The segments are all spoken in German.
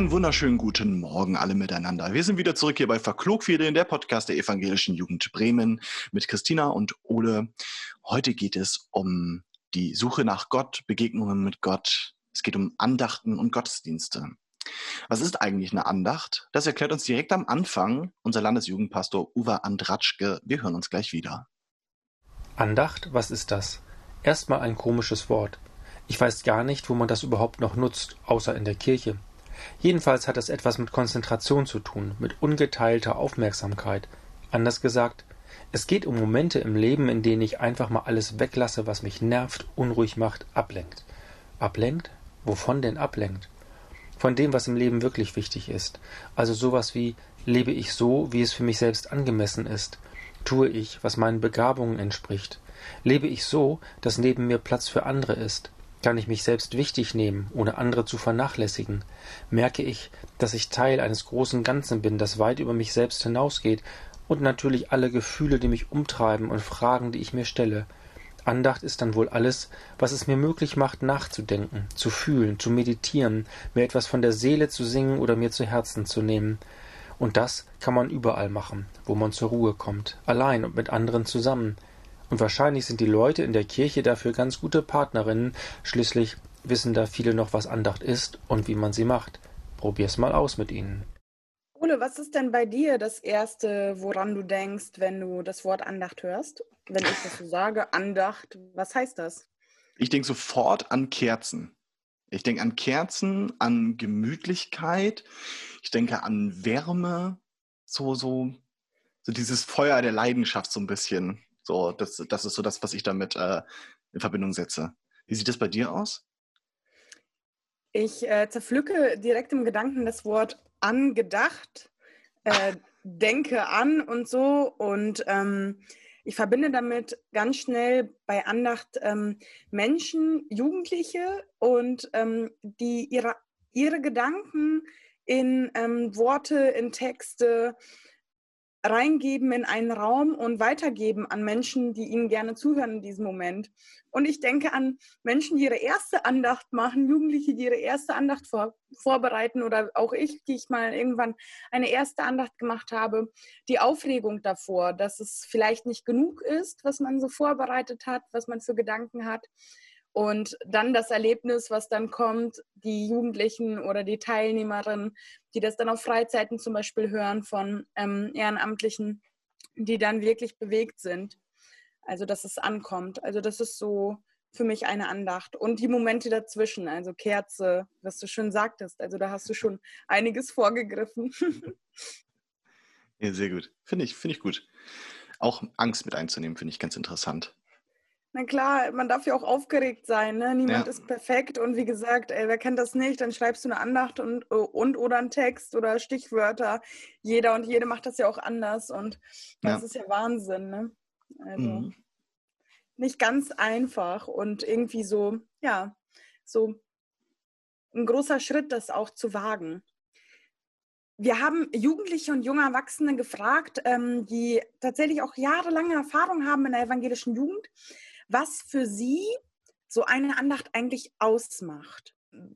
Einen wunderschönen guten Morgen alle miteinander. Wir sind wieder zurück hier bei Verklogferien, der Podcast der Evangelischen Jugend Bremen mit Christina und Ole. Heute geht es um die Suche nach Gott, Begegnungen mit Gott. Es geht um Andachten und Gottesdienste. Was ist eigentlich eine Andacht? Das erklärt uns direkt am Anfang unser Landesjugendpastor Uwe Andratschke. Wir hören uns gleich wieder. Andacht, was ist das? Erstmal ein komisches Wort. Ich weiß gar nicht, wo man das überhaupt noch nutzt, außer in der Kirche. Jedenfalls hat es etwas mit Konzentration zu tun, mit ungeteilter Aufmerksamkeit. Anders gesagt, es geht um Momente im Leben, in denen ich einfach mal alles weglasse, was mich nervt, unruhig macht, ablenkt. Ablenkt? Wovon denn ablenkt? Von dem, was im Leben wirklich wichtig ist. Also sowas wie lebe ich so, wie es für mich selbst angemessen ist? Tue ich, was meinen Begabungen entspricht? Lebe ich so, dass neben mir Platz für andere ist? Kann ich mich selbst wichtig nehmen, ohne andere zu vernachlässigen? Merke ich, dass ich Teil eines großen Ganzen bin, das weit über mich selbst hinausgeht, und natürlich alle Gefühle, die mich umtreiben und Fragen, die ich mir stelle. Andacht ist dann wohl alles, was es mir möglich macht, nachzudenken, zu fühlen, zu meditieren, mir etwas von der Seele zu singen oder mir zu Herzen zu nehmen. Und das kann man überall machen, wo man zur Ruhe kommt, allein und mit anderen zusammen, und wahrscheinlich sind die Leute in der Kirche dafür ganz gute Partnerinnen, schließlich wissen da viele noch, was Andacht ist und wie man sie macht. Probier's mal aus mit ihnen. Ole, was ist denn bei dir das Erste, woran du denkst, wenn du das Wort Andacht hörst? Wenn ich das so sage, Andacht, was heißt das? Ich denke sofort an Kerzen. Ich denke an Kerzen, an Gemütlichkeit. Ich denke an Wärme, so, so, so dieses Feuer der Leidenschaft so ein bisschen. So, das, das ist so das, was ich damit äh, in Verbindung setze. Wie sieht das bei dir aus? Ich äh, zerpflücke direkt im Gedanken das Wort angedacht, äh, denke an und so. Und ähm, ich verbinde damit ganz schnell bei Andacht ähm, Menschen, Jugendliche und ähm, die ihre, ihre Gedanken in ähm, Worte, in Texte, reingeben in einen Raum und weitergeben an Menschen, die ihnen gerne zuhören in diesem Moment. Und ich denke an Menschen, die ihre erste Andacht machen, Jugendliche, die ihre erste Andacht vor, vorbereiten oder auch ich, die ich mal irgendwann eine erste Andacht gemacht habe. Die Aufregung davor, dass es vielleicht nicht genug ist, was man so vorbereitet hat, was man für Gedanken hat. Und dann das Erlebnis, was dann kommt, die Jugendlichen oder die Teilnehmerinnen, die das dann auf Freizeiten zum Beispiel hören von ähm, Ehrenamtlichen, die dann wirklich bewegt sind. Also, dass es ankommt. Also, das ist so für mich eine Andacht. Und die Momente dazwischen, also Kerze, was du schon sagtest. Also, da hast du schon einiges vorgegriffen. ja, sehr gut. Finde ich, finde ich gut. Auch Angst mit einzunehmen, finde ich ganz interessant. Na klar, man darf ja auch aufgeregt sein. Ne? Niemand ja. ist perfekt. Und wie gesagt, ey, wer kennt das nicht? Dann schreibst du eine Andacht und, und oder einen Text oder Stichwörter. Jeder und jede macht das ja auch anders. Und das ja. ist ja Wahnsinn. Ne? Also mhm. nicht ganz einfach und irgendwie so, ja, so ein großer Schritt, das auch zu wagen. Wir haben Jugendliche und junge Erwachsene gefragt, ähm, die tatsächlich auch jahrelange Erfahrung haben in der evangelischen Jugend was für Sie so eine Andacht eigentlich ausmacht.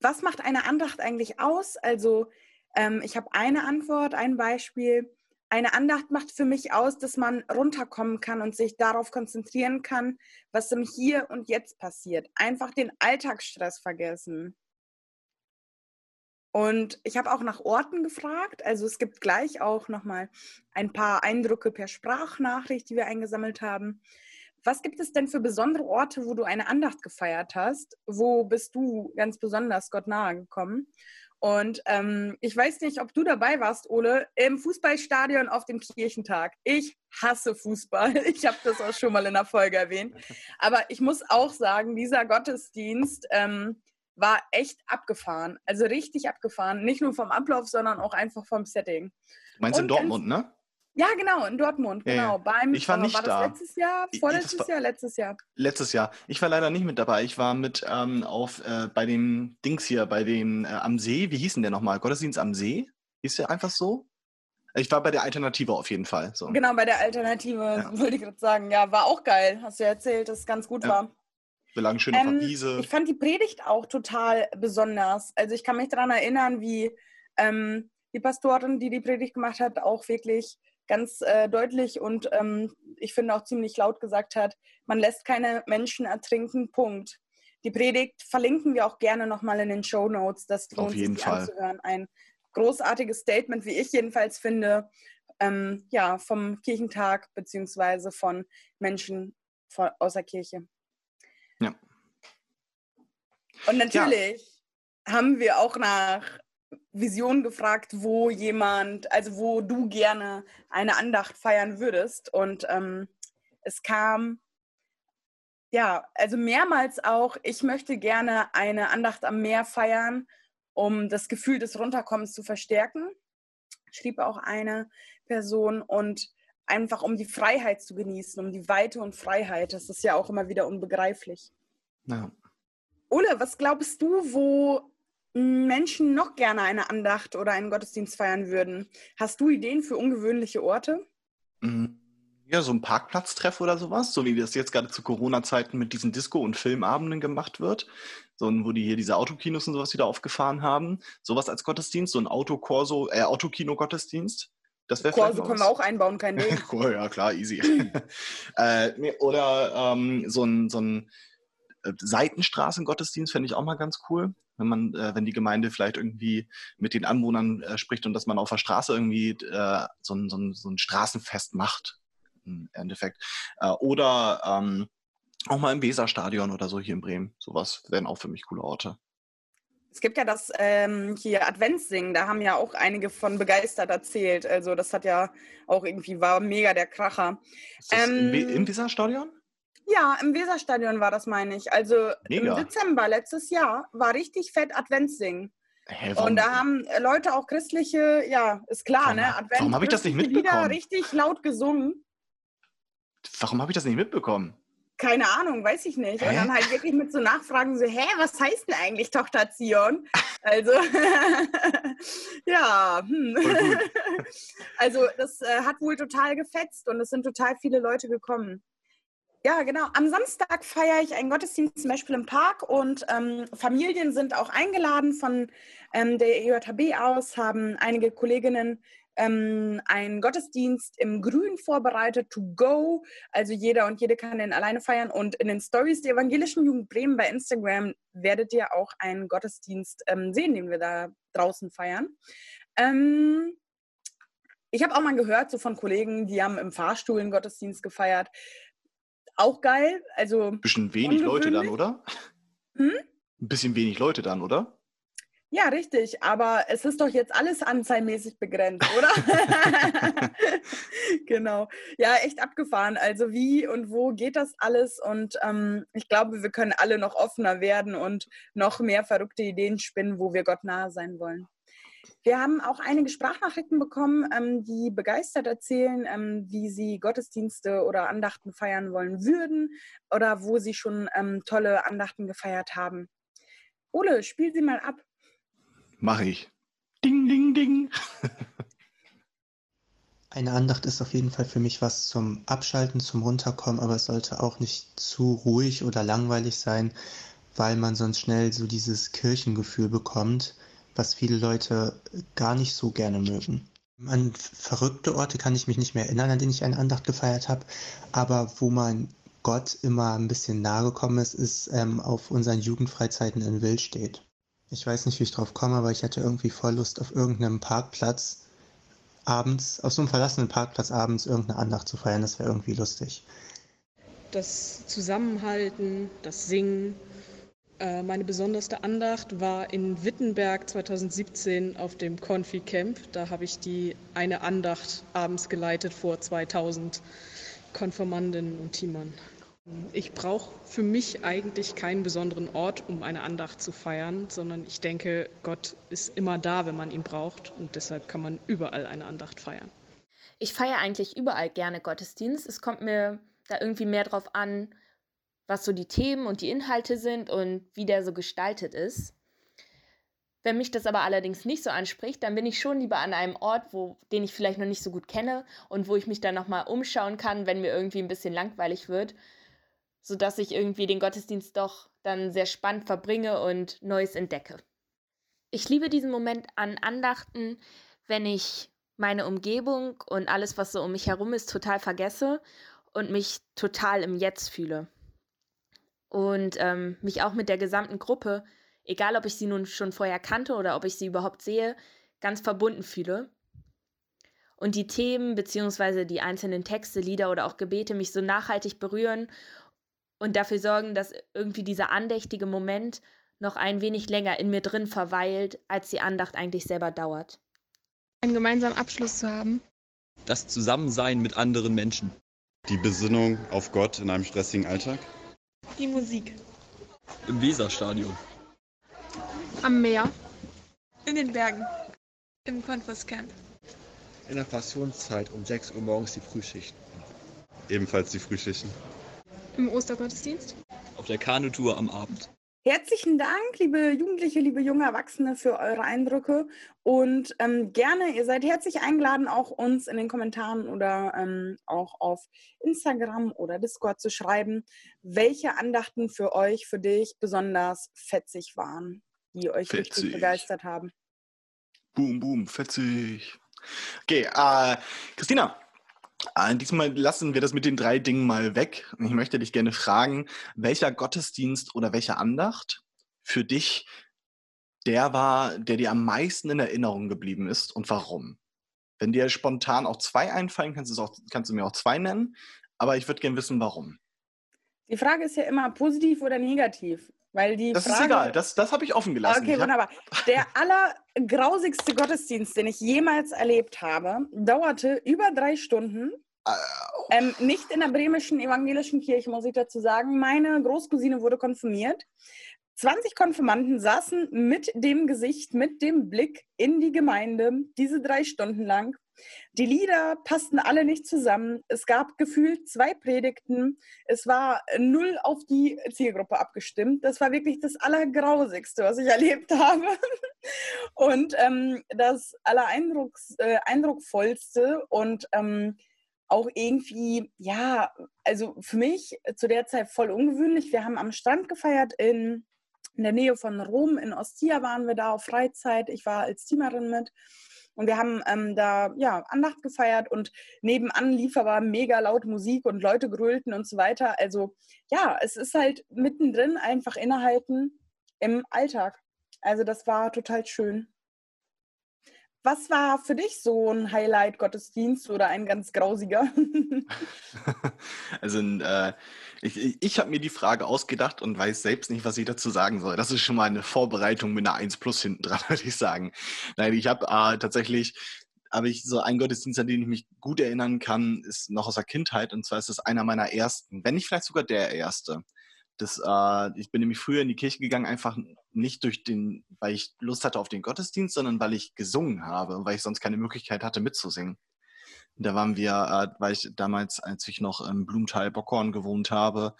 Was macht eine Andacht eigentlich aus? Also ähm, ich habe eine Antwort, ein Beispiel. Eine Andacht macht für mich aus, dass man runterkommen kann und sich darauf konzentrieren kann, was im Hier und Jetzt passiert. Einfach den Alltagsstress vergessen. Und ich habe auch nach Orten gefragt. Also es gibt gleich auch nochmal ein paar Eindrücke per Sprachnachricht, die wir eingesammelt haben. Was gibt es denn für besondere Orte, wo du eine Andacht gefeiert hast? Wo bist du ganz besonders Gott nahe gekommen? Und ähm, ich weiß nicht, ob du dabei warst, Ole, im Fußballstadion auf dem Kirchentag. Ich hasse Fußball. Ich habe das auch schon mal in der Folge erwähnt. Aber ich muss auch sagen, dieser Gottesdienst ähm, war echt abgefahren. Also richtig abgefahren. Nicht nur vom Ablauf, sondern auch einfach vom Setting. Du meinst Und in Dortmund, ne? Ja, genau, in Dortmund, genau. Ja, Beim, ich war nicht war da. letztes Jahr, vorletztes war, Jahr, letztes Jahr? Letztes Jahr. Ich war leider nicht mit dabei. Ich war mit ähm, auf äh, bei dem Dings hier, bei dem äh, am See. Wie hieß denn der nochmal? Gottesdienst am See? Hieß der einfach so? Ich war bei der Alternative auf jeden Fall. So. Genau, bei der Alternative, ja. wollte ich gerade sagen. Ja, war auch geil. Hast du ja erzählt, dass es ganz gut ja. war. Wir lagen schön ähm, auf der Wiese. Ich fand die Predigt auch total besonders. Also ich kann mich daran erinnern, wie ähm, die Pastorin, die die Predigt gemacht hat, auch wirklich ganz äh, deutlich und ähm, ich finde auch ziemlich laut gesagt hat, man lässt keine Menschen ertrinken, Punkt. Die Predigt verlinken wir auch gerne nochmal in den Show Notes. Das lohnt Auf jeden sich Fall. anzuhören. Ein großartiges Statement, wie ich jedenfalls finde, ähm, ja, vom Kirchentag beziehungsweise von Menschen von, aus der Kirche. Ja. Und natürlich ja. haben wir auch nach Vision gefragt, wo jemand, also wo du gerne eine Andacht feiern würdest. Und ähm, es kam, ja, also mehrmals auch, ich möchte gerne eine Andacht am Meer feiern, um das Gefühl des Runterkommens zu verstärken, schrieb auch eine Person. Und einfach um die Freiheit zu genießen, um die Weite und Freiheit. Das ist ja auch immer wieder unbegreiflich. Ja. Ole, was glaubst du, wo Menschen noch gerne eine Andacht oder einen Gottesdienst feiern würden? Hast du Ideen für ungewöhnliche Orte? Mhm. Ja, so ein Parkplatztreff oder sowas, so wie das jetzt gerade zu Corona-Zeiten mit diesen Disco- und Filmabenden gemacht wird. So, wo die hier diese Autokinos und sowas wieder aufgefahren haben. Sowas als Gottesdienst, so ein Autokorso, äh, Autokino-Gottesdienst. Das wäre vielleicht. können wir auch einbauen, kein Ding. cool, ja, klar, easy. äh, oder ähm, so ein, so ein äh, Seitenstraßengottesdienst fände ich auch mal ganz cool. Wenn man, äh, wenn die Gemeinde vielleicht irgendwie mit den Anwohnern äh, spricht und dass man auf der Straße irgendwie äh, so, ein, so, ein, so ein Straßenfest macht, im Endeffekt. Äh, oder ähm, auch mal im Weserstadion oder so hier in Bremen. Sowas wären auch für mich coole Orte. Es gibt ja das ähm, hier Adventssingen, da haben ja auch einige von begeistert erzählt. Also das hat ja auch irgendwie, war mega der Kracher. Ist das ähm, im, im Weserstadion? Ja, im Weserstadion war das, meine ich. Also mega. im Dezember letztes Jahr war richtig fett Adventssingen. Hä, und da haben Leute auch christliche, ja, ist klar, warum, ne? Advent warum habe ich das nicht mitbekommen? Wieder richtig laut gesungen. Warum habe ich das nicht mitbekommen? keine Ahnung, weiß ich nicht. Hä? Und dann halt wirklich mit so Nachfragen so, hä, was heißt denn eigentlich Tochter Zion? Also, ja. Hm. also das äh, hat wohl total gefetzt und es sind total viele Leute gekommen. Ja, genau. Am Samstag feiere ich einen Gottesdienst zum Beispiel im Park und ähm, Familien sind auch eingeladen von ähm, der EJHB aus, haben einige Kolleginnen ähm, einen Gottesdienst im Grün vorbereitet, to go. Also jeder und jede kann den alleine feiern. Und in den Stories der Evangelischen Jugend Bremen bei Instagram werdet ihr auch einen Gottesdienst ähm, sehen, den wir da draußen feiern. Ähm, ich habe auch mal gehört, so von Kollegen, die haben im Fahrstuhl einen Gottesdienst gefeiert. Auch geil. Also. Bisschen wenig Leute dann, oder? Hm? Ein bisschen wenig Leute dann, oder? Ja, richtig. Aber es ist doch jetzt alles anzahlmäßig begrenzt, oder? genau. Ja, echt abgefahren. Also wie und wo geht das alles? Und ähm, ich glaube, wir können alle noch offener werden und noch mehr verrückte Ideen spinnen, wo wir Gott nahe sein wollen. Wir haben auch einige Sprachnachrichten bekommen, ähm, die begeistert erzählen, ähm, wie sie Gottesdienste oder Andachten feiern wollen würden oder wo sie schon ähm, tolle Andachten gefeiert haben. Ole, spiel sie mal ab. Mache ich. Ding, ding, ding. Eine Andacht ist auf jeden Fall für mich was zum Abschalten, zum Runterkommen, aber es sollte auch nicht zu ruhig oder langweilig sein, weil man sonst schnell so dieses Kirchengefühl bekommt, was viele Leute gar nicht so gerne mögen. An verrückte Orte kann ich mich nicht mehr erinnern, an denen ich eine Andacht gefeiert habe, aber wo man Gott immer ein bisschen nahe gekommen ist, ist ähm, auf unseren Jugendfreizeiten in Wildstedt. Ich weiß nicht, wie ich drauf komme, aber ich hatte irgendwie voll Lust, auf irgendeinem Parkplatz abends, auf so einem verlassenen Parkplatz abends irgendeine Andacht zu feiern. Das wäre irgendwie lustig. Das Zusammenhalten, das Singen. Äh, meine besonderste Andacht war in Wittenberg 2017 auf dem Confi Camp. Da habe ich die eine Andacht abends geleitet vor 2000 Konformandinnen und Teamern. Ich brauche für mich eigentlich keinen besonderen Ort, um eine Andacht zu feiern, sondern ich denke, Gott ist immer da, wenn man ihn braucht und deshalb kann man überall eine Andacht feiern. Ich feiere eigentlich überall gerne Gottesdienst. Es kommt mir da irgendwie mehr drauf an, was so die Themen und die Inhalte sind und wie der so gestaltet ist. Wenn mich das aber allerdings nicht so anspricht, dann bin ich schon lieber an einem Ort, wo, den ich vielleicht noch nicht so gut kenne und wo ich mich dann nochmal umschauen kann, wenn mir irgendwie ein bisschen langweilig wird sodass ich irgendwie den Gottesdienst doch dann sehr spannend verbringe und Neues entdecke. Ich liebe diesen Moment an Andachten, wenn ich meine Umgebung und alles, was so um mich herum ist, total vergesse und mich total im Jetzt fühle. Und ähm, mich auch mit der gesamten Gruppe, egal ob ich sie nun schon vorher kannte oder ob ich sie überhaupt sehe, ganz verbunden fühle. Und die Themen bzw. die einzelnen Texte, Lieder oder auch Gebete mich so nachhaltig berühren und dafür sorgen, dass irgendwie dieser andächtige Moment noch ein wenig länger in mir drin verweilt, als die Andacht eigentlich selber dauert. Einen gemeinsamen Abschluss zu haben. Das Zusammensein mit anderen Menschen. Die Besinnung auf Gott in einem stressigen Alltag. Die Musik. Im Weserstadion. Am Meer. In den Bergen. Im Konfus-Camp. In der Passionszeit um 6 Uhr morgens die Frühschichten. Ebenfalls die Frühschichten. Im Ostergottesdienst. Auf der Kanutour am Abend. Herzlichen Dank, liebe Jugendliche, liebe junge Erwachsene, für eure Eindrücke. Und ähm, gerne, ihr seid herzlich eingeladen, auch uns in den Kommentaren oder ähm, auch auf Instagram oder Discord zu schreiben, welche Andachten für euch, für dich besonders fetzig waren, die euch fetzig. richtig begeistert haben. Boom, boom, fetzig. Okay, äh, Christina, diesmal lassen wir das mit den drei Dingen mal weg. Ich möchte dich gerne fragen, welcher Gottesdienst oder welche Andacht für dich der war, der dir am meisten in Erinnerung geblieben ist und warum? Wenn dir spontan auch zwei einfallen, kannst, auch, kannst du mir auch zwei nennen, aber ich würde gerne wissen, warum. Die Frage ist ja immer positiv oder negativ. Weil die das Frage, ist egal, das, das habe ich offen gelassen. Okay, wunderbar. Der allergrausigste Gottesdienst, den ich jemals erlebt habe, dauerte über drei Stunden. Ähm, nicht in der bremischen evangelischen Kirche, muss ich dazu sagen. Meine Großcousine wurde konfirmiert. 20 Konfirmanden saßen mit dem Gesicht, mit dem Blick in die Gemeinde, diese drei Stunden lang. Die Lieder passten alle nicht zusammen. Es gab gefühlt zwei Predigten. Es war null auf die Zielgruppe abgestimmt. Das war wirklich das Allergrausigste, was ich erlebt habe. Und ähm, das Allereindrucksvollste äh, und ähm, auch irgendwie, ja, also für mich zu der Zeit voll ungewöhnlich. Wir haben am Strand gefeiert in, in der Nähe von Rom. In Ostia waren wir da auf Freizeit. Ich war als Teamerin mit. Und wir haben ähm, da ja Andacht gefeiert und nebenan lief aber mega laut Musik und Leute grölten und so weiter. Also ja, es ist halt mittendrin einfach innehalten im Alltag. Also das war total schön. Was war für dich so ein Highlight-Gottesdienst oder ein ganz grausiger? also äh, ich, ich habe mir die Frage ausgedacht und weiß selbst nicht, was ich dazu sagen soll. Das ist schon mal eine Vorbereitung mit einer 1 plus hinten dran, würde ich sagen. Nein, ich habe äh, tatsächlich aber ich so ein Gottesdienst, an den ich mich gut erinnern kann, ist noch aus der Kindheit. Und zwar ist es einer meiner ersten, wenn nicht vielleicht sogar der erste. Das, äh, ich bin nämlich früher in die Kirche gegangen, einfach nicht durch den, weil ich Lust hatte auf den Gottesdienst, sondern weil ich gesungen habe und weil ich sonst keine Möglichkeit hatte mitzusingen. Da waren wir, äh, weil ich damals, als ich noch im Blumenthal Bockhorn gewohnt habe,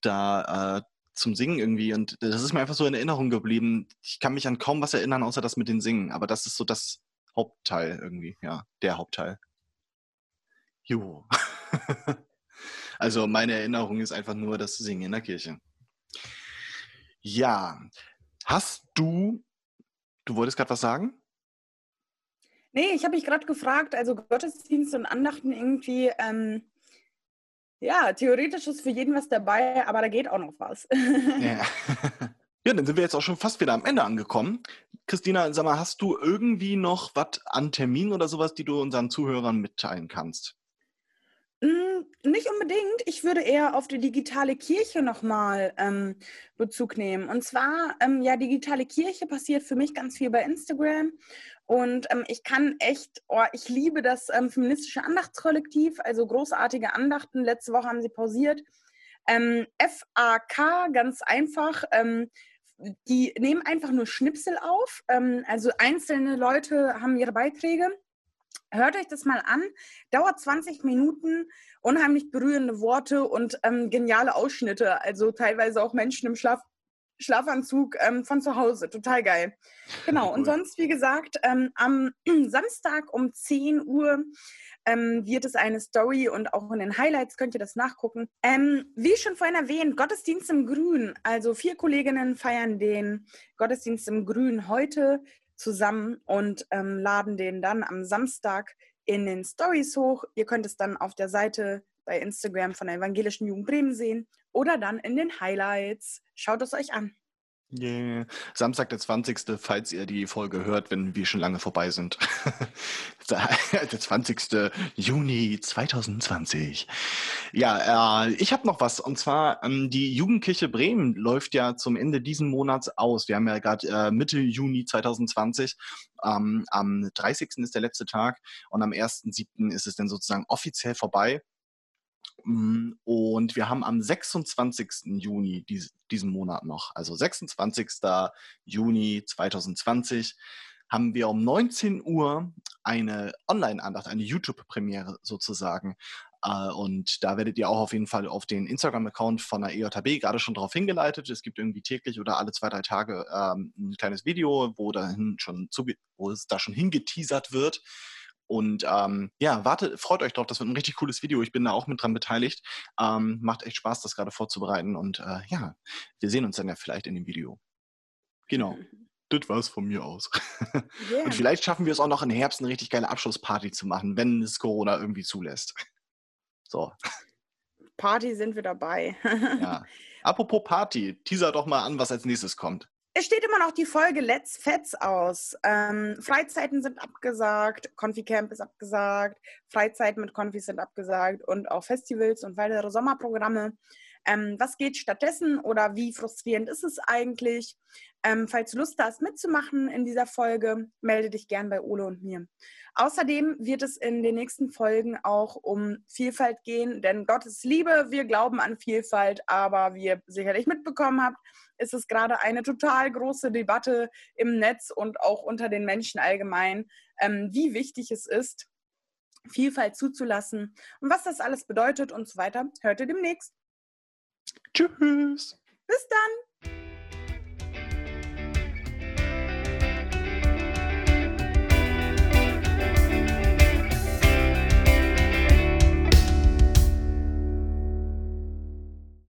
da äh, zum Singen irgendwie und das ist mir einfach so in Erinnerung geblieben. Ich kann mich an kaum was erinnern, außer das mit den Singen, aber das ist so das Hauptteil irgendwie, ja, der Hauptteil. Jo. Also meine Erinnerung ist einfach nur das Singen in der Kirche. Ja, hast du, du wolltest gerade was sagen? Nee, ich habe mich gerade gefragt, also Gottesdienst und Andachten irgendwie, ähm, ja, theoretisch ist für jeden was dabei, aber da geht auch noch was. ja. ja, dann sind wir jetzt auch schon fast wieder am Ende angekommen. Christina, sag mal, hast du irgendwie noch was an Terminen oder sowas, die du unseren Zuhörern mitteilen kannst? Hm, nicht unbedingt. Ich würde eher auf die digitale Kirche nochmal ähm, Bezug nehmen. Und zwar, ähm, ja, digitale Kirche passiert für mich ganz viel bei Instagram. Und ähm, ich kann echt, oh, ich liebe das ähm, feministische Andachtskollektiv, also großartige Andachten. Letzte Woche haben sie pausiert. Ähm, FAK, ganz einfach. Ähm, die nehmen einfach nur Schnipsel auf. also einzelne Leute haben ihre Beiträge Hört euch das mal an. Dauert 20 Minuten, unheimlich berührende Worte und ähm, geniale Ausschnitte. Also teilweise auch Menschen im Schlaf Schlafanzug ähm, von zu Hause. Total geil. Genau. Und sonst, wie gesagt, ähm, am Samstag um 10 Uhr ähm, wird es eine Story und auch in den Highlights könnt ihr das nachgucken. Ähm, wie schon vorhin erwähnt, Gottesdienst im Grün. Also vier Kolleginnen feiern den Gottesdienst im Grün heute zusammen und ähm, laden den dann am Samstag in den Stories hoch. Ihr könnt es dann auf der Seite bei Instagram von der Evangelischen Jugend Bremen sehen oder dann in den Highlights. Schaut es euch an. Yeah. Samstag, der 20., falls ihr die Folge hört, wenn wir schon lange vorbei sind. der 20. Juni 2020. Ja, äh, ich habe noch was. Und zwar, ähm, die Jugendkirche Bremen läuft ja zum Ende diesen Monats aus. Wir haben ja gerade äh, Mitte Juni 2020. Ähm, am 30. ist der letzte Tag und am 1.7. ist es dann sozusagen offiziell vorbei. Mm, und wir haben am 26. Juni diesen Monat noch, also 26. Juni 2020, haben wir um 19 Uhr eine Online-Andacht, eine YouTube-Premiere sozusagen. Äh, und da werdet ihr auch auf jeden Fall auf den Instagram-Account von der EJB gerade schon darauf hingeleitet. Es gibt irgendwie täglich oder alle zwei, drei Tage ähm, ein kleines Video, wo, dahin schon wo es da schon hingeteasert wird. Und ähm, ja, wartet, freut euch drauf, das wird ein richtig cooles Video. Ich bin da auch mit dran beteiligt. Ähm, macht echt Spaß, das gerade vorzubereiten. Und äh, ja, wir sehen uns dann ja vielleicht in dem Video. Genau. Das war's von mir aus. Yeah. Und vielleicht schaffen wir es auch noch im Herbst eine richtig geile Abschlussparty zu machen, wenn es Corona irgendwie zulässt. So. Party sind wir dabei. ja. Apropos Party, teaser doch mal an, was als nächstes kommt. Es steht immer noch die Folge Let's Fets aus. Ähm, Freizeiten sind abgesagt, Confi-Camp ist abgesagt, Freizeiten mit Konfis sind abgesagt und auch Festivals und weitere Sommerprogramme. Ähm, was geht stattdessen oder wie frustrierend ist es eigentlich? Ähm, falls du Lust hast, mitzumachen in dieser Folge, melde dich gern bei Ole und mir. Außerdem wird es in den nächsten Folgen auch um Vielfalt gehen, denn Gottes Liebe, wir glauben an Vielfalt, aber wie ihr sicherlich mitbekommen habt, ist es gerade eine total große Debatte im Netz und auch unter den Menschen allgemein, ähm, wie wichtig es ist, Vielfalt zuzulassen und was das alles bedeutet und so weiter, hört ihr demnächst. Tschüss. Bis dann.